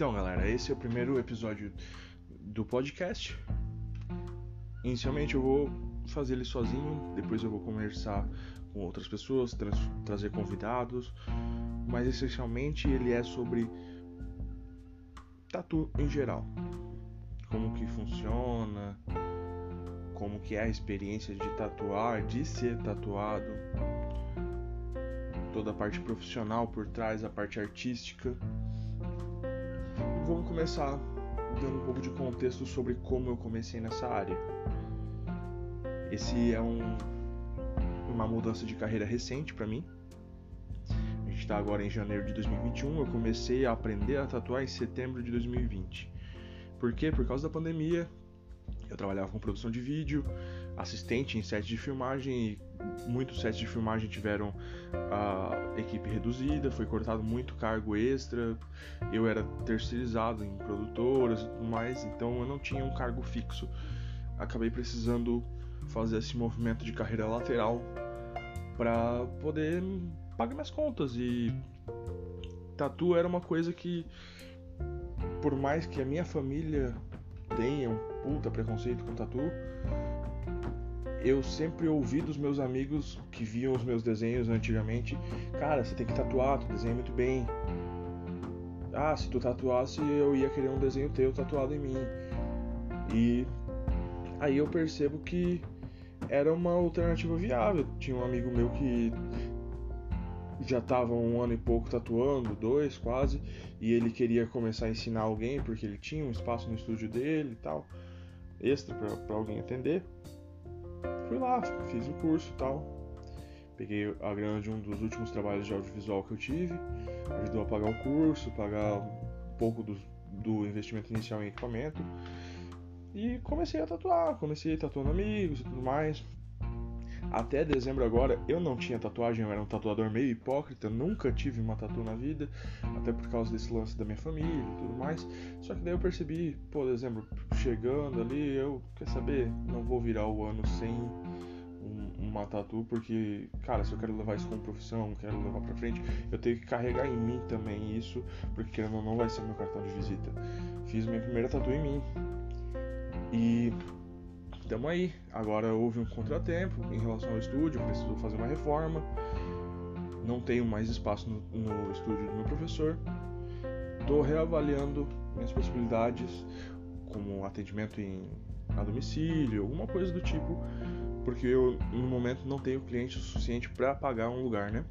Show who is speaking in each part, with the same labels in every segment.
Speaker 1: Então, galera, esse é o primeiro episódio do podcast. Inicialmente eu vou fazer ele sozinho, depois eu vou conversar com outras pessoas, tra trazer convidados, mas essencialmente ele é sobre tatu em geral. Como que funciona, como que é a experiência de tatuar, de ser tatuado, toda a parte profissional por trás, a parte artística. Vamos começar dando um pouco de contexto sobre como eu comecei nessa área. Esse é um, uma mudança de carreira recente para mim. A gente está agora em janeiro de 2021. Eu comecei a aprender a tatuar em setembro de 2020. Por quê? Por causa da pandemia. Eu trabalhava com produção de vídeo, assistente em sets de filmagem e muitos sets de filmagem tiveram a equipe reduzida, foi cortado muito cargo extra, eu era terceirizado em produtoras e tudo mais, então eu não tinha um cargo fixo. Acabei precisando fazer esse movimento de carreira lateral para poder pagar minhas contas e tatu era uma coisa que por mais que a minha família tenha um puta preconceito com tatu, eu sempre ouvi dos meus amigos que viam os meus desenhos antigamente, cara, você tem que tatuar, tu desenha muito bem. Ah, se tu tatuasse, eu ia querer um desenho teu tatuado em mim. E aí eu percebo que era uma alternativa viável. Tinha um amigo meu que já estava um ano e pouco tatuando, dois quase, e ele queria começar a ensinar alguém porque ele tinha um espaço no estúdio dele e tal, extra para alguém atender. Fui lá, fiz o curso e tal. Peguei a grana de um dos últimos trabalhos de audiovisual que eu tive, ajudou a pagar o curso, pagar um pouco do, do investimento inicial em equipamento. E comecei a tatuar, comecei tatuando amigos e tudo mais. Até dezembro agora eu não tinha tatuagem, eu era um tatuador meio hipócrita, nunca tive uma tatu na vida, até por causa desse lance da minha família e tudo mais. Só que daí eu percebi, pô, dezembro chegando ali, eu, quer saber, não vou virar o ano sem um, uma tatu, porque, cara, se eu quero levar isso como profissão, quero levar pra frente, eu tenho que carregar em mim também isso, porque querendo ou não vai ser meu cartão de visita. Fiz minha primeira tatu em mim. E Tamo aí. Agora houve um contratempo em relação ao estúdio, precisou fazer uma reforma. Não tenho mais espaço no, no estúdio do meu professor. Estou reavaliando minhas possibilidades, como atendimento em, a domicílio, alguma coisa do tipo, porque eu no momento não tenho cliente o suficiente para pagar um lugar, né?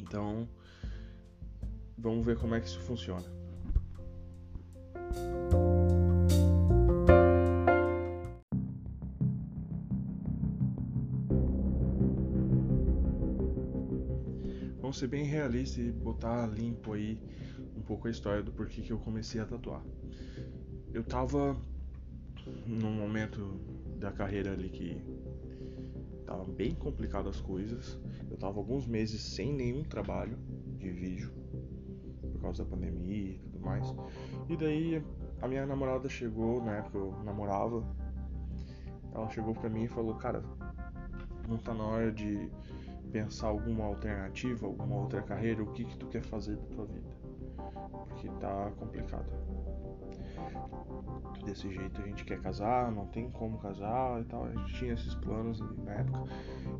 Speaker 1: Então, vamos ver como é que isso funciona. Vamos ser bem realista e botar limpo aí um pouco a história do porquê que eu comecei a tatuar. Eu tava num momento da carreira ali que tava bem complicado as coisas. Eu tava alguns meses sem nenhum trabalho de vídeo por causa da pandemia e tudo mais. E daí a minha namorada chegou, na época eu namorava, ela chegou pra mim e falou, cara, não tá na hora de pensar alguma alternativa, alguma outra carreira, o que que tu quer fazer da tua vida. Porque tá complicado. Desse jeito a gente quer casar, não tem como casar e tal. A gente tinha esses planos na época.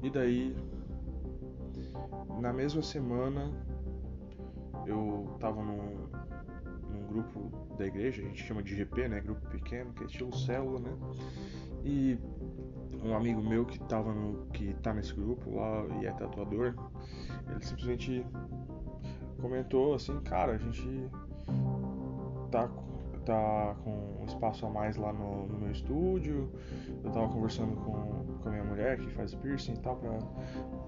Speaker 1: E daí, na mesma semana, eu tava num, num grupo da igreja, a gente chama de GP, né? Grupo pequeno, que é estilo célula, né? E um amigo meu que tava no, que tá nesse grupo lá e é tatuador, ele simplesmente comentou assim, cara, a gente tá, tá com um espaço a mais lá no, no meu estúdio. Eu tava conversando com, com a minha mulher que faz piercing e tal, pra,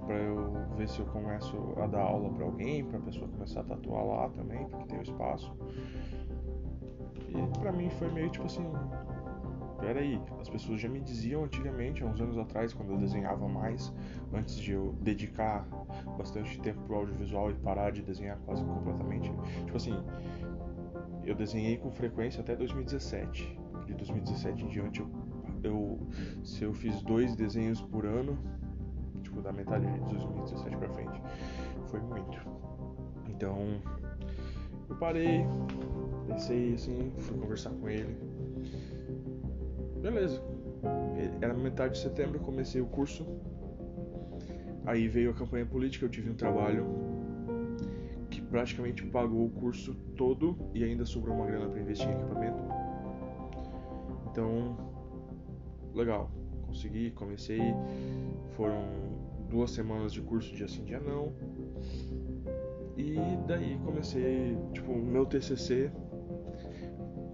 Speaker 1: pra eu ver se eu começo a dar aula pra alguém, pra pessoa começar a tatuar lá também, porque tem o espaço. E pra mim foi meio tipo assim, pera aí, as pessoas já me diziam antigamente, há uns anos atrás, quando eu desenhava mais, antes de eu dedicar bastante tempo pro audiovisual e parar de desenhar quase completamente. Tipo assim, eu desenhei com frequência até 2017. De 2017 em diante, eu, eu se eu fiz dois desenhos por ano, tipo da metade de 2017 para frente, foi muito. Então, eu parei, Pensei assim, fui conversar com ele. Beleza. Era metade de setembro, comecei o curso. Aí veio a campanha política, eu tive um trabalho que praticamente pagou o curso todo e ainda sobrou uma grana para investir em equipamento. Então, legal. Consegui, comecei. Foram duas semanas de curso dia sim, dia não. E daí comecei, tipo, o meu TCC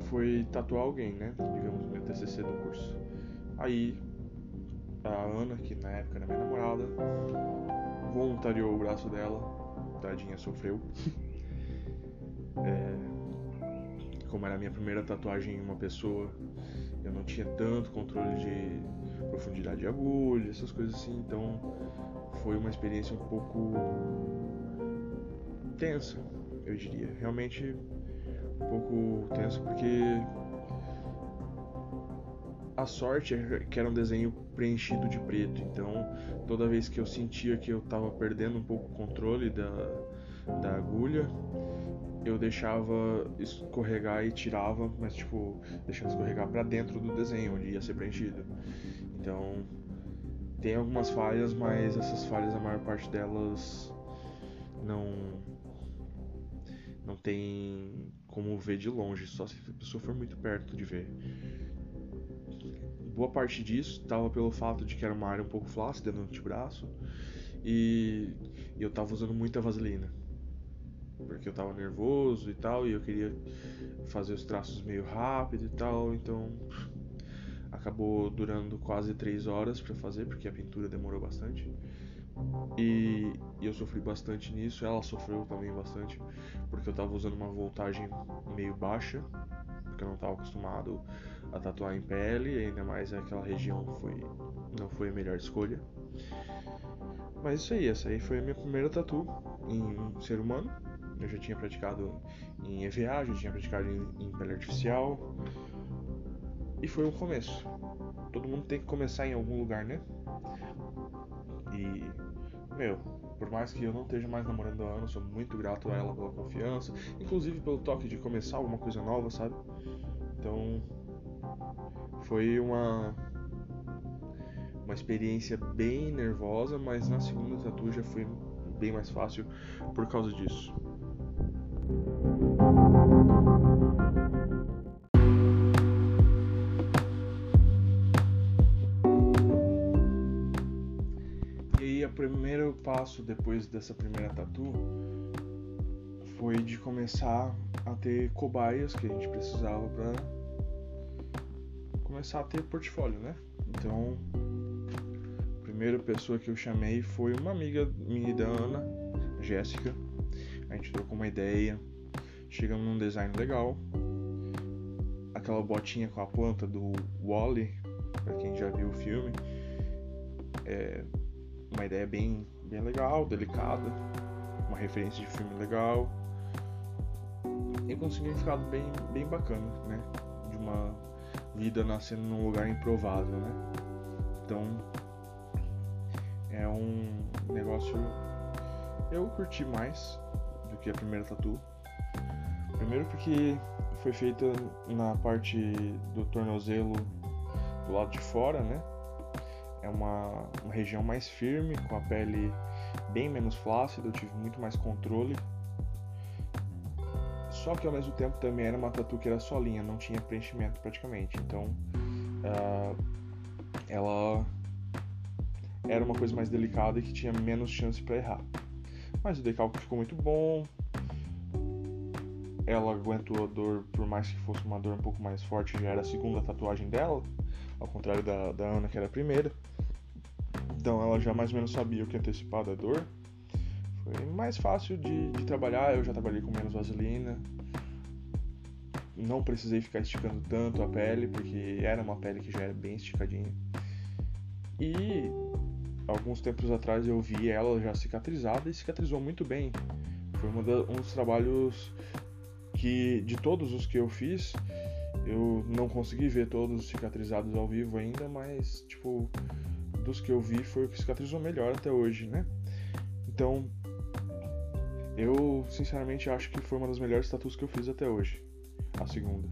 Speaker 1: foi tatuar alguém, né? Digamos, TCC do curso. Aí a Ana, que na época era minha namorada, voluntariou o braço dela, tadinha sofreu. é, como era a minha primeira tatuagem em uma pessoa, eu não tinha tanto controle de profundidade de agulha, essas coisas assim, então foi uma experiência um pouco tensa, eu diria. Realmente um pouco tenso porque a sorte é que era um desenho preenchido de preto, então toda vez que eu sentia que eu estava perdendo um pouco o controle da, da agulha, eu deixava escorregar e tirava, mas tipo, deixando escorregar para dentro do desenho onde ia ser preenchido. Então, tem algumas falhas, mas essas falhas a maior parte delas não não tem como ver de longe, só se a pessoa for muito perto de ver. Boa parte disso estava pelo fato de que era uma área um pouco flácida no antebraço e, e eu estava usando muita vaselina. Porque eu estava nervoso e tal, e eu queria fazer os traços meio rápido e tal, então acabou durando quase três horas para fazer, porque a pintura demorou bastante. E, e, eu sofri bastante nisso, ela sofreu também bastante, porque eu estava usando uma voltagem meio baixa, porque eu não estava acostumado a tatuar em pele, ainda mais aquela região foi, não foi a melhor escolha. Mas isso aí, essa aí foi a minha primeira tatu em ser humano. Eu já tinha praticado em EVA, já tinha praticado em, em pele artificial. E foi um começo. Todo mundo tem que começar em algum lugar, né? E, meu, por mais que eu não esteja mais namorando a Ana, sou muito grato a ela pela confiança, inclusive pelo toque de começar alguma coisa nova, sabe? Então, foi uma uma experiência bem nervosa, mas na segunda tatu já foi bem mais fácil por causa disso. primeiro passo depois dessa primeira tatu foi de começar a ter cobaias que a gente precisava para começar a ter portfólio, né? Então, a primeira pessoa que eu chamei foi uma amiga minha da Ana, Jéssica. A gente trocou uma ideia, chegamos num design legal. Aquela botinha com a planta do Wally, para quem já viu o filme, é, uma ideia bem, bem legal, delicada, uma referência de filme legal e com um significado bem, bem bacana, né? De uma vida nascendo num lugar improvável, né? Então é um negócio eu curti mais do que a primeira tatu. Primeiro porque foi feita na parte do tornozelo do lado de fora, né? é uma, uma região mais firme, com a pele bem menos flácida, eu tive muito mais controle. Só que ao mesmo tempo também era uma tatu que era solinha, não tinha preenchimento praticamente. Então uh, ela era uma coisa mais delicada e que tinha menos chance para errar. Mas o decalque ficou muito bom. Ela aguentou a dor, por mais que fosse uma dor um pouco mais forte, já era a segunda tatuagem dela, ao contrário da, da Ana, que era a primeira. Então ela já mais ou menos sabia o que antecipar da dor. Foi mais fácil de, de trabalhar, eu já trabalhei com menos vaselina. Não precisei ficar esticando tanto a pele, porque era uma pele que já era bem esticadinha. E alguns tempos atrás eu vi ela já cicatrizada e cicatrizou muito bem. Foi um dos trabalhos que, de todos os que eu fiz, eu não consegui ver todos cicatrizados ao vivo ainda, mas, tipo, dos que eu vi foi o que cicatrizou melhor até hoje, né? Então, eu sinceramente acho que foi uma das melhores tatuas que eu fiz até hoje. a segunda.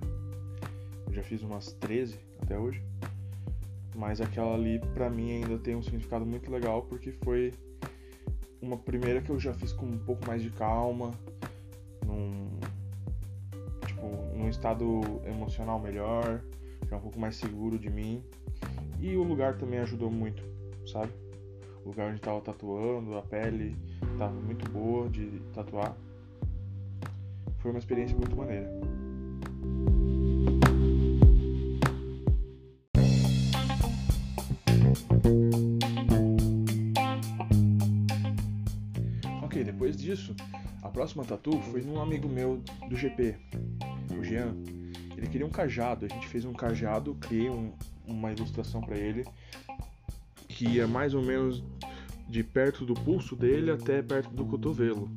Speaker 1: Eu já fiz umas 13 até hoje. Mas aquela ali, pra mim, ainda tem um significado muito legal porque foi uma primeira que eu já fiz com um pouco mais de calma, num, tipo, num estado emocional melhor, já um pouco mais seguro de mim. E o lugar também ajudou muito, sabe? O lugar onde estava tatuando, a pele estava muito boa de tatuar. Foi uma experiência muito maneira. Ok, depois disso, a próxima tatu foi num amigo meu do GP, o Jean. Ele queria um cajado, a gente fez um cajado, criei um, uma ilustração para ele que ia mais ou menos de perto do pulso dele até perto do cotovelo.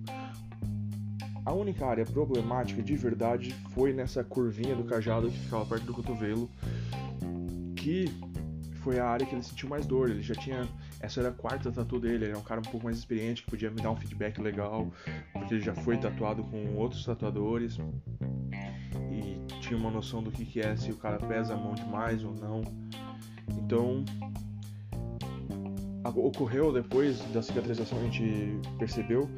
Speaker 1: A única área problemática de verdade foi nessa curvinha do cajado que ficava perto do cotovelo, que foi a área que ele sentiu mais dor. Ele já tinha. Essa era a quarta tatu dele, ele era um cara um pouco mais experiente que podia me dar um feedback legal, porque ele já foi tatuado com outros tatuadores e tinha uma noção do que, que é se o cara pesa a mão demais ou não. Então, ocorreu depois da cicatrização, a gente percebeu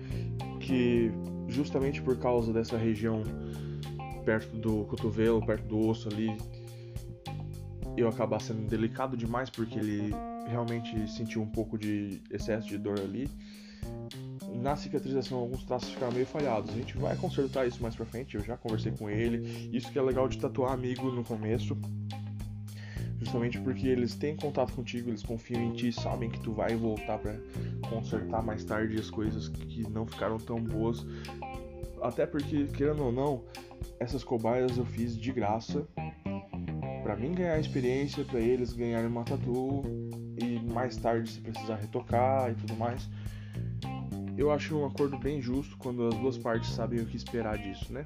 Speaker 1: que justamente por causa dessa região perto do cotovelo, perto do osso ali, eu acabar sendo delicado demais porque ele realmente sentiu um pouco de excesso de dor ali. Na cicatrização, alguns traços ficaram meio falhados. A gente vai consertar isso mais pra frente. Eu já conversei com ele. Isso que é legal de tatuar amigo no começo justamente porque eles têm contato contigo, eles confiam em ti, sabem que tu vai voltar para consertar mais tarde as coisas que não ficaram tão boas. Até porque, querendo ou não, essas cobaias eu fiz de graça para mim ganhar experiência, para eles ganharem uma tatu e mais tarde se precisar retocar e tudo mais. Eu acho um acordo bem justo quando as duas partes sabem o que esperar disso, né?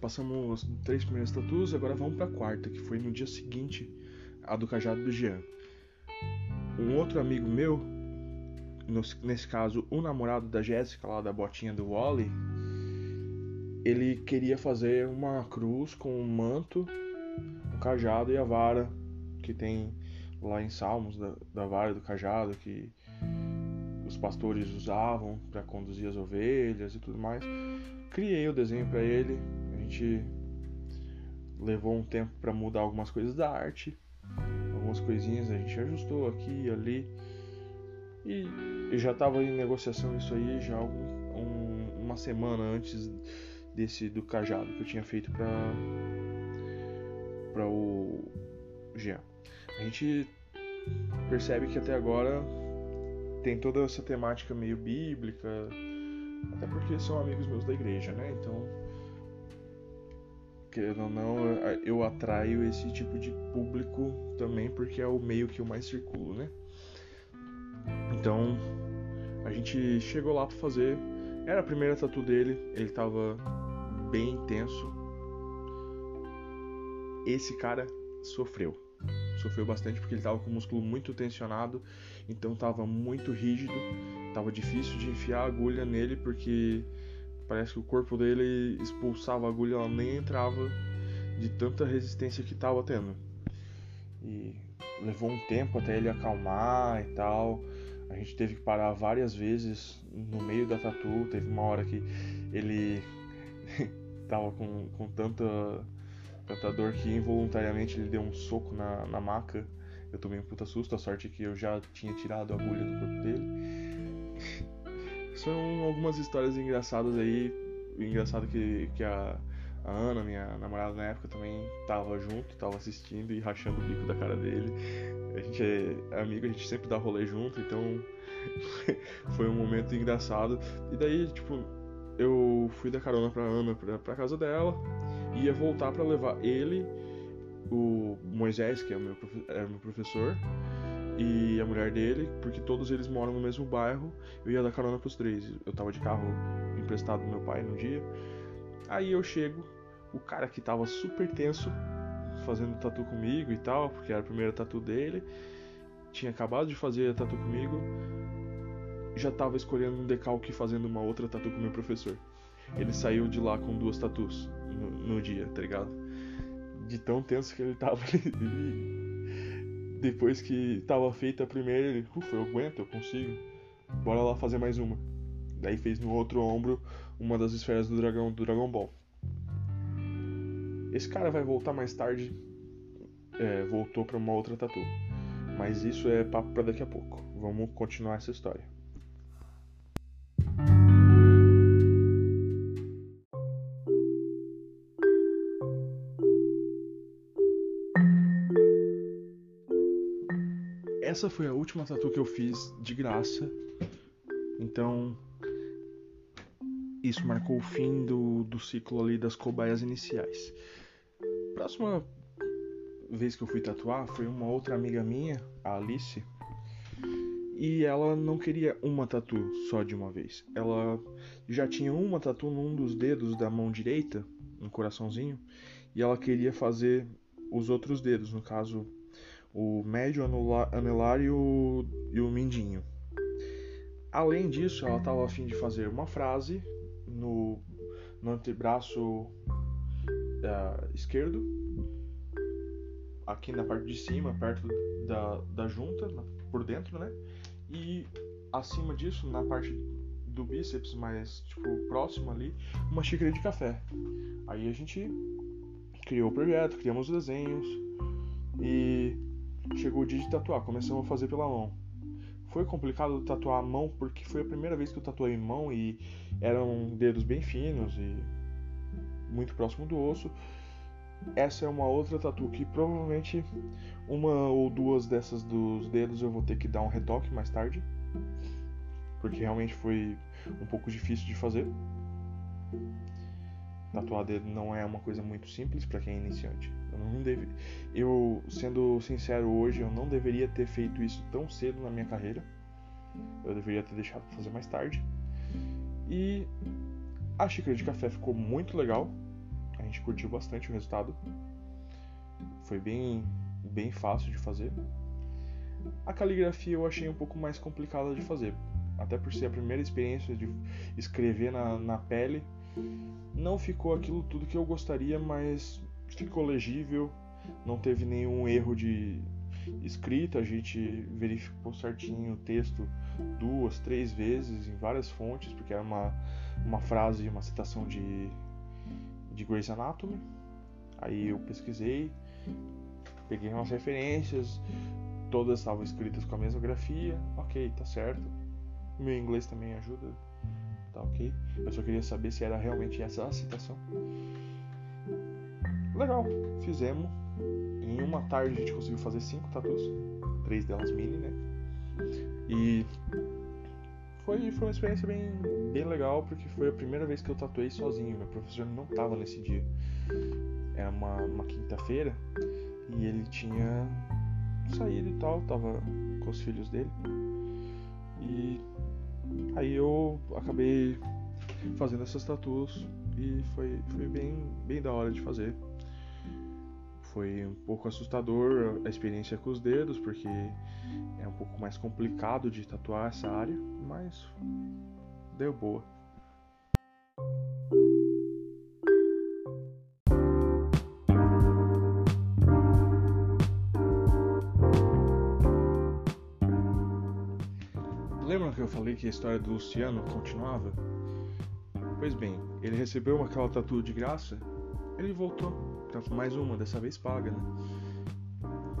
Speaker 1: Passamos as três primeiras tatuas, agora vamos para a quarta, que foi no dia seguinte a do cajado do Jean. Um outro amigo meu, nesse caso o namorado da Jéssica, lá da botinha do Wally, ele queria fazer uma cruz com um manto, o um cajado e a vara que tem lá em Salmos da, da vara do cajado que os pastores usavam para conduzir as ovelhas e tudo mais. Criei o desenho para ele. Gente levou um tempo para mudar algumas coisas da arte, algumas coisinhas a gente ajustou aqui e ali. E eu já estava em negociação isso aí já um, uma semana antes desse do cajado que eu tinha feito para para o Jean. A gente percebe que até agora tem toda essa temática meio bíblica, até porque são amigos meus da igreja, né? Então, querendo ou não, eu atraio esse tipo de público também porque é o meio que eu mais circulo, né? Então, a gente chegou lá para fazer. Era a primeira tatu dele, ele tava bem intenso. Esse cara sofreu sofreu bastante porque ele estava com o músculo muito tensionado, então estava muito rígido, estava difícil de enfiar a agulha nele porque parece que o corpo dele expulsava a agulha, ela nem entrava de tanta resistência que estava tendo. E levou um tempo até ele acalmar e tal. A gente teve que parar várias vezes no meio da tatu. Teve uma hora que ele tava com, com tanta Cantador que involuntariamente ele deu um soco na, na maca. Eu tomei um puta susto, a sorte é que eu já tinha tirado a agulha do corpo dele. São algumas histórias engraçadas aí. Engraçado que, que a, a Ana, minha namorada na época, também tava junto, tava assistindo e rachando o bico da cara dele. A gente é amigo, a gente sempre dá rolê junto, então foi um momento engraçado. E daí, tipo, eu fui dar carona pra Ana pra, pra casa dela ia voltar para levar ele, o Moisés, que é o meu, é meu professor, e a mulher dele, porque todos eles moram no mesmo bairro. Eu ia dar carona pros três. Eu tava de carro emprestado do meu pai no dia. Aí eu chego o cara que tava super tenso fazendo tatu comigo e tal, porque era a primeira tatu dele, tinha acabado de fazer a tatu comigo, já tava escolhendo um decalque fazendo uma outra tatu com meu professor. Ele saiu de lá com duas tatus no, no dia, tá ligado? De tão tenso que ele tava. depois que tava feita a primeira, ele, ufa, eu aguento, eu consigo. Bora lá fazer mais uma. Daí fez no outro ombro uma das esferas do dragão do Dragon Ball. Esse cara vai voltar mais tarde. É, voltou para uma outra tatu. Mas isso é papo para daqui a pouco. Vamos continuar essa história. Essa foi a última tatu que eu fiz de graça. Então, isso marcou o fim do, do ciclo ali das cobaias iniciais. Próxima vez que eu fui tatuar foi uma outra amiga minha, a Alice, e ela não queria uma tatu só de uma vez. Ela já tinha uma tatu num dos dedos da mão direita, um coraçãozinho, e ela queria fazer os outros dedos, no caso o médio anelar e o, e o mindinho. Além disso, ela estava a fim de fazer uma frase no, no antebraço uh, esquerdo, aqui na parte de cima, perto da, da junta, por dentro, né? E acima disso, na parte do bíceps, mais tipo próximo ali, uma xícara de café. Aí a gente criou o projeto, criamos os desenhos e chegou o dia de tatuar, começamos a fazer pela mão. Foi complicado tatuar a mão porque foi a primeira vez que eu tatuei mão e eram dedos bem finos e muito próximo do osso. Essa é uma outra tatu que provavelmente uma ou duas dessas dos dedos eu vou ter que dar um retoque mais tarde, porque realmente foi um pouco difícil de fazer. Tatuar dedo não é uma coisa muito simples para quem é iniciante. Eu não deve... eu sendo sincero hoje, eu não deveria ter feito isso tão cedo na minha carreira. Eu deveria ter deixado para fazer mais tarde. E a xícara de café ficou muito legal. A gente curtiu bastante o resultado. Foi bem, bem fácil de fazer. A caligrafia eu achei um pouco mais complicada de fazer. Até por ser a primeira experiência de escrever na, na pele. Não ficou aquilo tudo que eu gostaria, mas ficou legível. Não teve nenhum erro de escrita. A gente verificou certinho o texto duas, três vezes em várias fontes, porque era uma, uma frase, uma citação de, de Grey's Anatomy. Aí eu pesquisei, peguei umas referências, todas estavam escritas com a mesma grafia. Ok, tá certo. Meu inglês também ajuda, tá ok. Eu só queria saber se era realmente essa a citação. Legal, fizemos. Em uma tarde a gente conseguiu fazer cinco tatus, três delas mini, né? E foi, foi uma experiência bem, bem legal, porque foi a primeira vez que eu tatuei sozinho. Meu professor não estava nesse dia. Era uma, uma quinta-feira e ele tinha saído e tal, tava com os filhos dele. E aí eu acabei fazendo essas tatuas e foi, foi bem, bem da hora de fazer. Foi um pouco assustador a experiência com os dedos, porque é um pouco mais complicado de tatuar essa área, mas deu boa. Falei que a história do Luciano continuava? Pois bem, ele recebeu aquela tatu de graça, ele voltou mais uma, dessa vez paga, né?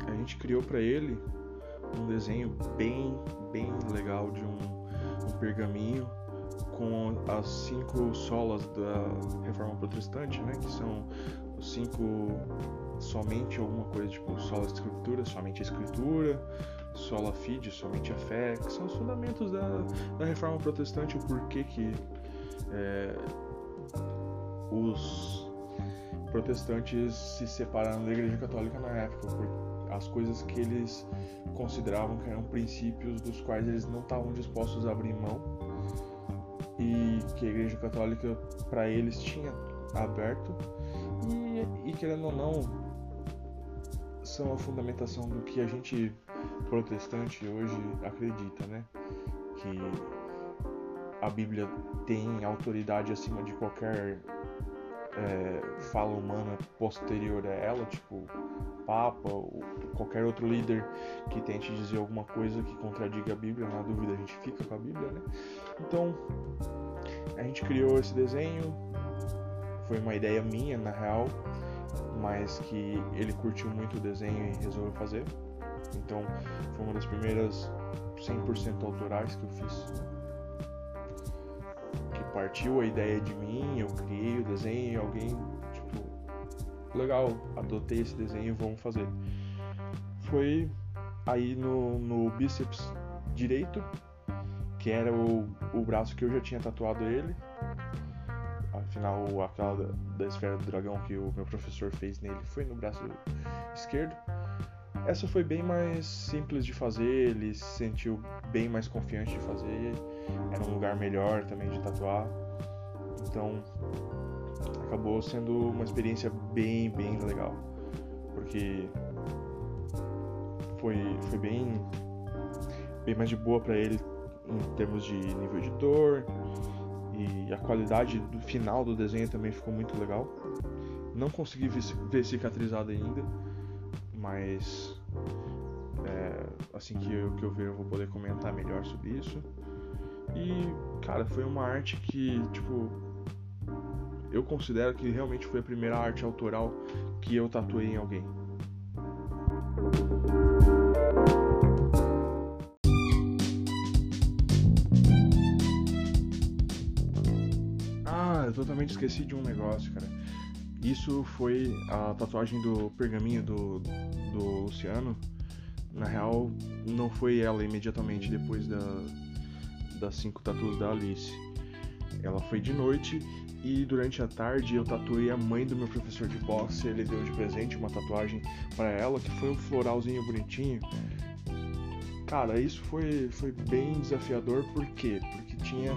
Speaker 1: A gente criou para ele um desenho bem, bem legal de um, um pergaminho com as cinco solas da Reforma Protestante, né? Que são os cinco somente alguma coisa tipo sola de escritura, somente a escritura, sola fide, somente a fé, que são os fundamentos da, da Reforma Protestante, o porquê que é, os protestantes se separaram da Igreja Católica na época, por as coisas que eles consideravam que eram princípios dos quais eles não estavam dispostos a abrir mão e que a Igreja Católica para eles tinha aberto. E, e querendo ou não, são a fundamentação do que a gente protestante hoje acredita, né? Que a Bíblia tem autoridade acima de qualquer é, fala humana posterior a ela, tipo Papa ou qualquer outro líder que tente dizer alguma coisa que contradiga a Bíblia, na dúvida a gente fica com a Bíblia, né? Então a gente criou esse desenho, foi uma ideia minha na real, mas que ele curtiu muito o desenho e resolveu fazer. Então foi uma das primeiras 100% autorais que eu fiz. Que partiu a ideia de mim, eu criei o desenho e alguém, tipo, legal, adotei esse desenho, vamos fazer. Foi aí no, no bíceps direito, que era o, o braço que eu já tinha tatuado ele. Afinal, aquela da, da esfera do dragão que o meu professor fez nele foi no braço esquerdo. Essa foi bem mais simples de fazer, ele se sentiu bem mais confiante de fazer, era um lugar melhor também de tatuar. Então acabou sendo uma experiência bem, bem legal. Porque foi, foi bem, bem mais de boa para ele em termos de nível de dor e a qualidade do final do desenho também ficou muito legal. Não consegui ver cicatrizado ainda, mas é, assim que eu, que eu ver eu vou poder comentar melhor sobre isso. E, cara, foi uma arte que, tipo, eu considero que realmente foi a primeira arte autoral que eu tatuei em alguém. Ah, eu totalmente esqueci de um negócio, cara. Isso foi a tatuagem do pergaminho do, do Luciano. Na real, não foi ela imediatamente depois da, das cinco tatuas da Alice. Ela foi de noite e durante a tarde eu tatuei a mãe do meu professor de boxe. Ele deu de presente uma tatuagem para ela que foi um floralzinho bonitinho. Cara, isso foi, foi bem desafiador, por quê? Porque tinha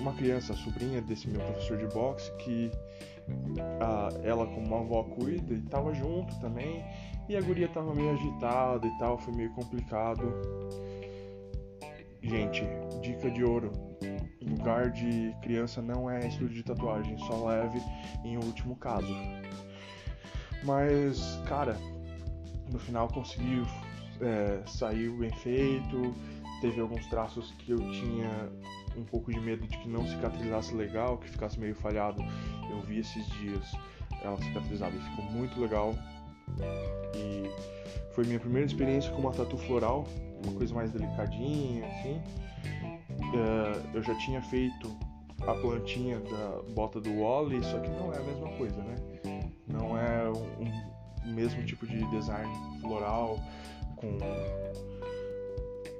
Speaker 1: uma criança, sobrinha desse meu professor de boxe, que a, ela como avó cuida e tava junto também. E a guria tava meio agitada e tal, foi meio complicado. Gente, dica de ouro. Lugar de criança não é estúdio de tatuagem, só leve em último caso. Mas, cara, no final conseguiu é, saiu bem feito. Teve alguns traços que eu tinha um pouco de medo de que não cicatrizasse legal, que ficasse meio falhado. Eu vi esses dias ela cicatrizada e ficou muito legal. E foi minha primeira experiência com uma tatu floral, uma coisa mais delicadinha, assim. Uh, eu já tinha feito a plantinha da bota do Wally, só que não é a mesma coisa, né? Não é o mesmo tipo de design floral com,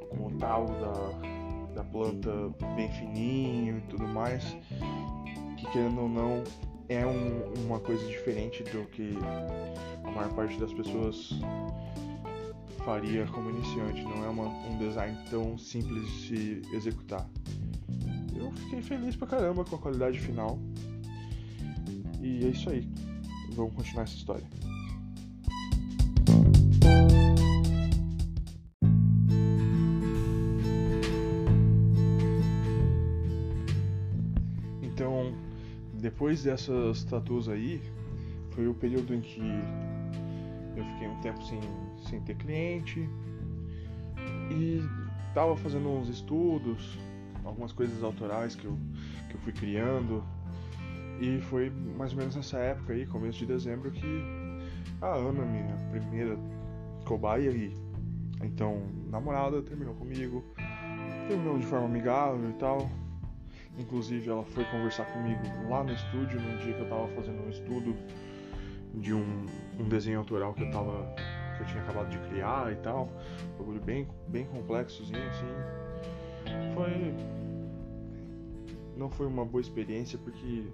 Speaker 1: com o talo da, da planta bem fininho e tudo mais, que querendo ou não é um, uma coisa diferente do que a maior parte das pessoas faria como iniciante. Não é uma, um design tão simples de se executar. Eu fiquei feliz pra caramba com a qualidade final. E é isso aí. Vamos continuar essa história. Então, depois dessas tatuas aí, foi o período em que eu fiquei um tempo sem, sem ter cliente e tava fazendo uns estudos, algumas coisas autorais que eu, que eu fui criando. E foi mais ou menos nessa época aí, começo de dezembro, que a Ana, minha primeira cobaia e então namorada, terminou comigo. Terminou de forma amigável e tal. Inclusive ela foi conversar comigo lá no estúdio no dia que eu tava fazendo um estudo de um, um desenho autoral que eu tava. que eu tinha acabado de criar e tal. Um bagulho bem, bem complexozinho assim. Foi. Não foi uma boa experiência porque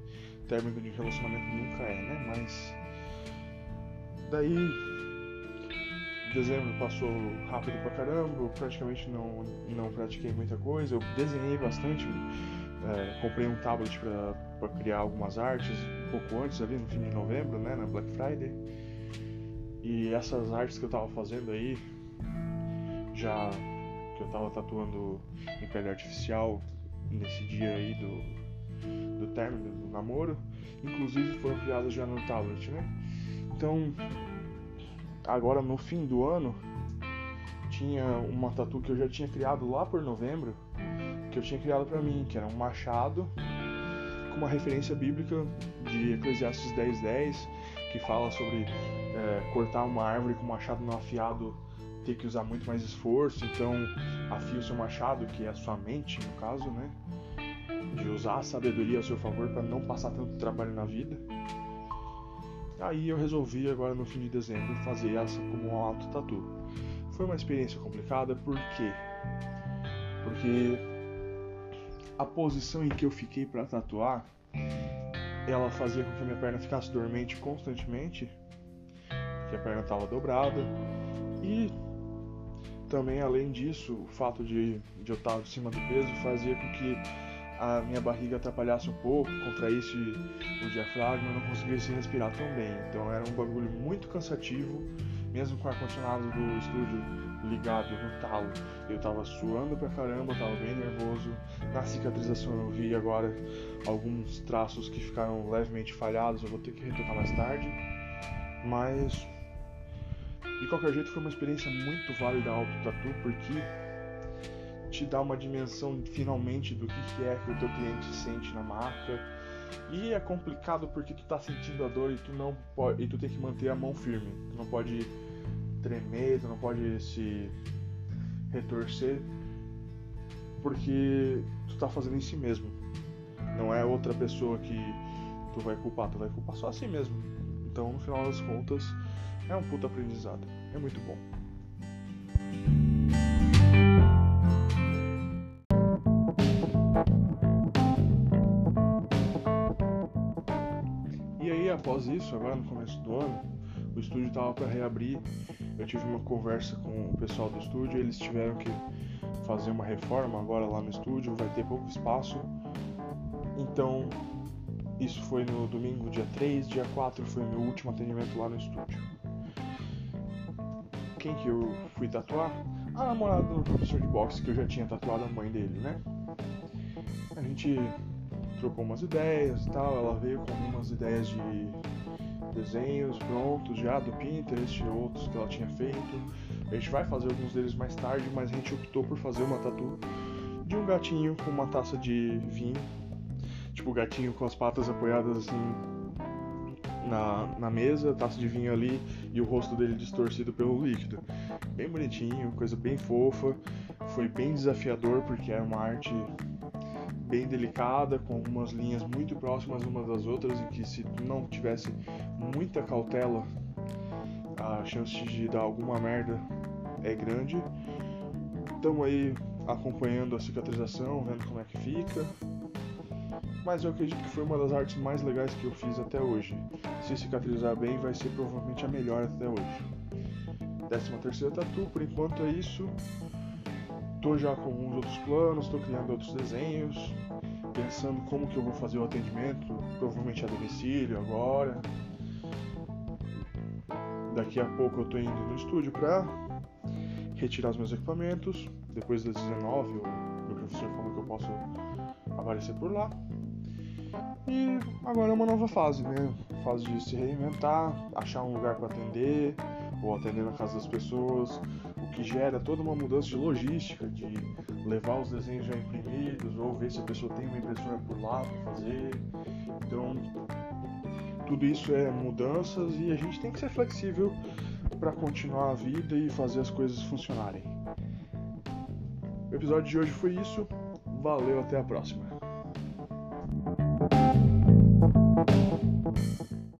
Speaker 1: término de relacionamento nunca é, né? Mas. Daí. Dezembro passou rápido pra caramba, eu praticamente não, não pratiquei muita coisa, eu desenhei bastante é, comprei um tablet para criar algumas artes um pouco antes, ali no fim de novembro, né, na Black Friday. E essas artes que eu tava fazendo aí, já que eu tava tatuando em pele artificial nesse dia aí do, do término do namoro, inclusive foram criadas já no tablet, né? Então, agora no fim do ano, tinha uma tatu que eu já tinha criado lá por novembro, que eu tinha criado para mim, que era um machado com uma referência bíblica de Eclesiastes 10:10, 10, que fala sobre é, cortar uma árvore com um machado não afiado ter que usar muito mais esforço, então afie o seu machado, que é a sua mente, no caso, né? De usar a sabedoria a seu favor para não passar tanto trabalho na vida. Aí eu resolvi agora no fim de dezembro fazer essa como um auto tatu. Foi uma experiência complicada, por quê? Porque a posição em que eu fiquei para tatuar, ela fazia com que a minha perna ficasse dormente constantemente, porque a perna estava dobrada, e também além disso, o fato de, de eu estar acima do peso fazia com que a minha barriga atrapalhasse um pouco, contraísse o diafragma, eu não conseguisse respirar tão bem. Então era um bagulho muito cansativo mesmo com o ar-condicionado do estúdio ligado no talo, eu tava suando pra caramba, tava bem nervoso. Na cicatrização eu vi agora alguns traços que ficaram levemente falhados, eu vou ter que retocar mais tarde. Mas de qualquer jeito foi uma experiência muito válida a auto tatu porque te dá uma dimensão finalmente do que é que o teu cliente sente na marca. E é complicado porque tu tá sentindo a dor e tu não pode, e tu tem que manter a mão firme. Tu não pode tremer, tu não pode se retorcer, porque tu tá fazendo em si mesmo. Não é outra pessoa que tu vai culpar, tu vai culpar só a si mesmo. Então, no final das contas, é um puta aprendizado. É muito bom. Após isso, agora no começo do ano, o estúdio estava para reabrir. Eu tive uma conversa com o pessoal do estúdio, eles tiveram que fazer uma reforma agora lá no estúdio, vai ter pouco espaço. Então, isso foi no domingo, dia 3, dia 4 foi meu último atendimento lá no estúdio. Quem que eu fui tatuar? A namorada do professor de boxe, que eu já tinha tatuado a mãe dele, né? A gente trocou umas ideias e tal, ela veio com algumas ideias de desenhos prontos já do Pinterest, outros que ela tinha feito. A gente vai fazer alguns deles mais tarde, mas a gente optou por fazer uma tatu de um gatinho com uma taça de vinho. Tipo, o gatinho com as patas apoiadas assim na, na mesa, taça de vinho ali e o rosto dele distorcido pelo líquido. Bem bonitinho, coisa bem fofa. Foi bem desafiador porque era uma arte bem delicada, com algumas linhas muito próximas umas das outras, e que se não tivesse muita cautela, a chance de dar alguma merda é grande. Estamos aí acompanhando a cicatrização, vendo como é que fica. Mas eu acredito que foi uma das artes mais legais que eu fiz até hoje. Se cicatrizar bem, vai ser provavelmente a melhor até hoje. 13 terceira tatu, por enquanto é isso. Tô já com alguns outros planos, tô criando outros desenhos, pensando como que eu vou fazer o atendimento, provavelmente a domicílio agora. Daqui a pouco eu tô indo no estúdio pra retirar os meus equipamentos. Depois das 19, o meu professor falou que eu posso aparecer por lá. E agora é uma nova fase, né? Fase de se reinventar, achar um lugar para atender, ou atender na casa das pessoas, que gera toda uma mudança de logística, de levar os desenhos já imprimidos, ou ver se a pessoa tem uma impressora por lá para fazer. Então, tudo isso é mudanças e a gente tem que ser flexível para continuar a vida e fazer as coisas funcionarem. O episódio de hoje foi isso. Valeu, até a próxima.